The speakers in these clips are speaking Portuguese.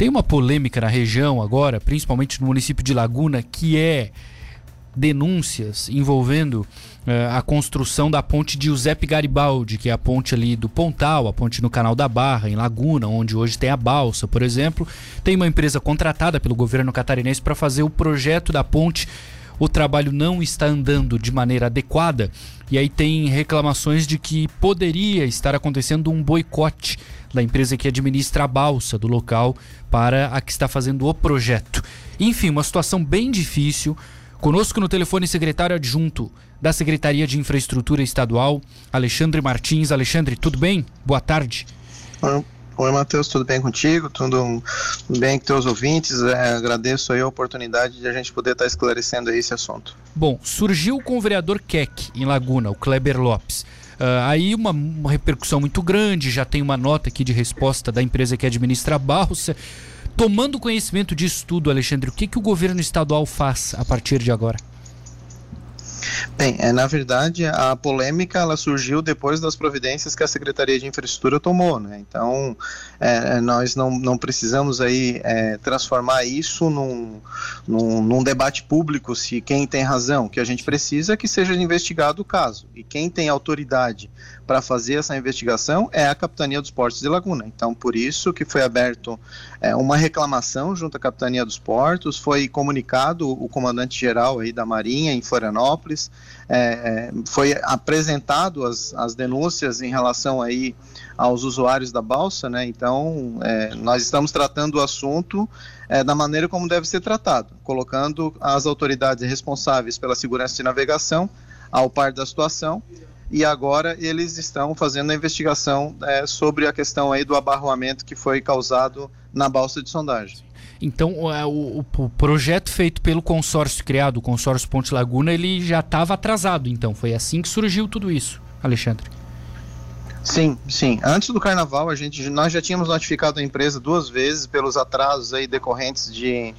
Tem uma polêmica na região agora, principalmente no município de Laguna, que é denúncias envolvendo uh, a construção da ponte de Giuseppe Garibaldi, que é a ponte ali do Pontal, a ponte no Canal da Barra, em Laguna, onde hoje tem a balsa, por exemplo. Tem uma empresa contratada pelo governo catarinense para fazer o projeto da ponte. O trabalho não está andando de maneira adequada e aí tem reclamações de que poderia estar acontecendo um boicote da empresa que administra a balsa do local para a que está fazendo o projeto. Enfim, uma situação bem difícil. Conosco no telefone, secretário adjunto da Secretaria de Infraestrutura Estadual, Alexandre Martins. Alexandre, tudo bem? Boa tarde. Oi, Matheus, tudo bem contigo? Tudo bem com teus ouvintes? É, agradeço aí a oportunidade de a gente poder estar esclarecendo aí esse assunto. Bom, surgiu com o vereador Keck, em Laguna, o Kleber Lopes. Uh, aí uma, uma, repercussão muito grande, já tem uma nota aqui de resposta da empresa que administra a balsa. Tomando conhecimento disso tudo, Alexandre, o que, que o governo estadual faz a partir de agora? Bem, é, na verdade, a polêmica ela surgiu depois das providências que a Secretaria de Infraestrutura tomou, né? Então, é, nós não, não precisamos aí é, transformar isso num, num, num, debate público se quem tem razão. O que a gente precisa é que seja investigado o caso. E quem tem autoridade para fazer essa investigação é a Capitania dos Portos de Laguna. Então, por isso que foi aberto é, uma reclamação junto à Capitania dos Portos, foi comunicado o comandante-geral aí da Marinha em Florianópolis, é, foi apresentado as, as denúncias em relação aí aos usuários da balsa, né? Então, é, nós estamos tratando o assunto é, da maneira como deve ser tratado, colocando as autoridades responsáveis pela segurança de navegação ao par da situação e agora eles estão fazendo a investigação é, sobre a questão aí do abarroamento que foi causado na balsa de sondagem. Então, o, o, projeto feito pelo consórcio criado, o consórcio Ponte Laguna, ele já estava atrasado, então. Foi assim que surgiu tudo isso, Alexandre. Sim, sim. Antes do carnaval, a gente, nós já tínhamos notificado a empresa duas vezes pelos atrasos aí decorrentes de,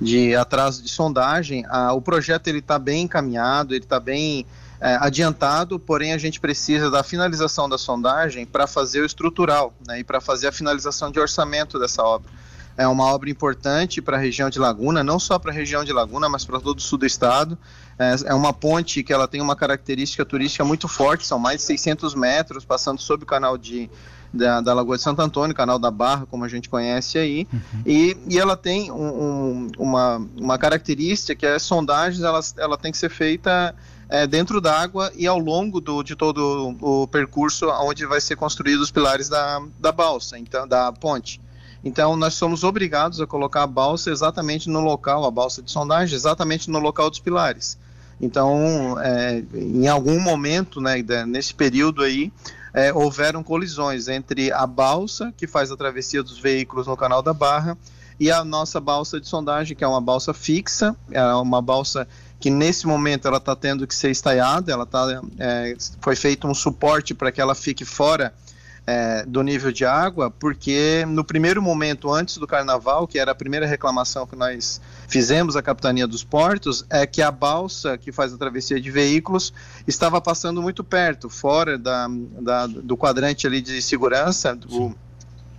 de atraso de sondagem. Ah, o projeto ele está bem encaminhado, ele está bem é, adiantado, porém a gente precisa da finalização da sondagem para fazer o estrutural né, e para fazer a finalização de orçamento dessa obra. É uma obra importante para a região de Laguna, não só para a região de Laguna, mas para todo o sul do estado. É, é uma ponte que ela tem uma característica turística muito forte, são mais de 600 metros, passando sob o canal de, da, da, Lagoa de Santo Antônio, canal da Barra, como a gente conhece aí, uhum. e, e ela tem um, um, uma, uma característica que é sondagens, ela, ela tem que ser feita é, dentro d'água e ao longo do, de todo o percurso onde vai ser construídos os pilares da, da balsa, então da ponte. Então nós somos obrigados a colocar a balsa exatamente no local, a balsa de sondagem, exatamente no local dos pilares. Então, é, em algum momento, né, nesse período aí, é, houveram colisões entre a balsa que faz a travessia dos veículos no Canal da Barra e a nossa balsa de sondagem, que é uma balsa fixa, é uma balsa que nesse momento ela está tendo que ser estaiada, ela tá, é, foi feito um suporte para que ela fique fora é, do nível de água, porque no primeiro momento, antes do carnaval, que era a primeira reclamação que nós fizemos à Capitania dos Portos, é que a balsa que faz a travessia de veículos estava passando muito perto, fora da, da do quadrante ali de segurança, do,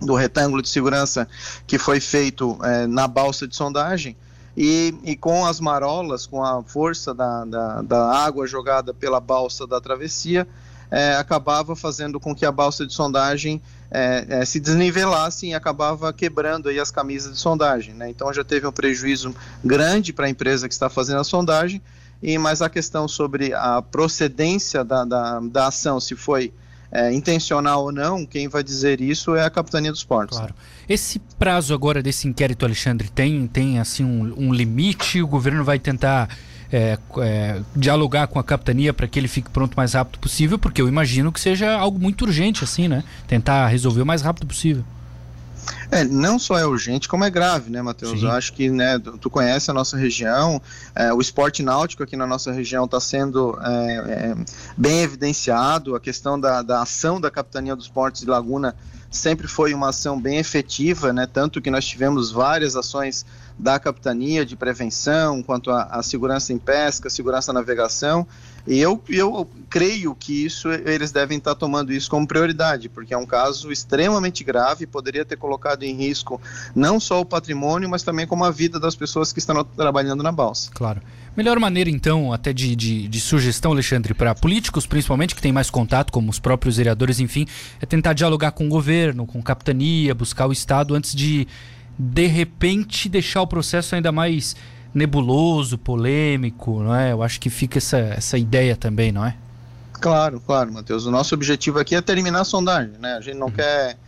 do retângulo de segurança que foi feito é, na balsa de sondagem. E, e com as marolas, com a força da, da, da água jogada pela balsa da travessia, é, acabava fazendo com que a balsa de sondagem é, é, se desnivelasse e acabava quebrando aí as camisas de sondagem. Né? Então já teve um prejuízo grande para a empresa que está fazendo a sondagem, e mas a questão sobre a procedência da, da, da ação, se foi é, intencional ou não, quem vai dizer isso é a Capitania dos Portos. Claro. Esse prazo agora desse inquérito, Alexandre, tem, tem assim um, um limite? O governo vai tentar é, é, dialogar com a capitania para que ele fique pronto o mais rápido possível, porque eu imagino que seja algo muito urgente, assim, né? Tentar resolver o mais rápido possível. É, não só é urgente, como é grave, né, Matheus? Eu acho que, né, tu conhece a nossa região, é, o esporte náutico aqui na nossa região está sendo é, é, bem evidenciado, a questão da, da ação da Capitania dos Portos de Laguna sempre foi uma ação bem efetiva, né, tanto que nós tivemos várias ações da capitania de prevenção, quanto à segurança em pesca, segurança na navegação, E eu, eu creio que isso eles devem estar tomando isso como prioridade, porque é um caso extremamente grave, poderia ter colocado em risco não só o patrimônio, mas também como a vida das pessoas que estão trabalhando na balsa. Claro. Melhor maneira, então, até de, de, de sugestão, Alexandre, para políticos, principalmente, que têm mais contato, como os próprios vereadores, enfim, é tentar dialogar com o governo, com capitania, buscar o Estado antes de, de repente, deixar o processo ainda mais nebuloso, polêmico, não é? Eu acho que fica essa, essa ideia também, não é? Claro, claro, Matheus. O nosso objetivo aqui é terminar a sondagem, né? A gente não uhum. quer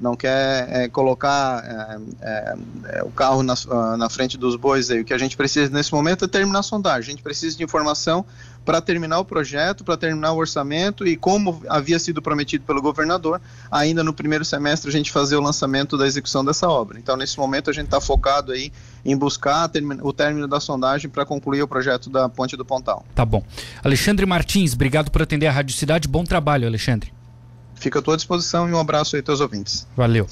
não quer é, colocar é, é, é o carro na, na, frente dos bois aí. O que a gente precisa nesse momento é terminar a sondagem. A gente precisa de informação para terminar o projeto, para terminar o orçamento e como havia sido prometido pelo governador, ainda no primeiro semestre a gente fazer o lançamento da execução dessa obra. Então, nesse momento a gente está focado aí em buscar o término da sondagem para concluir o projeto da Ponte do Pontal. Tá bom. Alexandre Martins, obrigado por atender a Rádio Cidade. Bom trabalho, Alexandre. Fica à tua disposição e um abraço aí aos ouvintes. Valeu.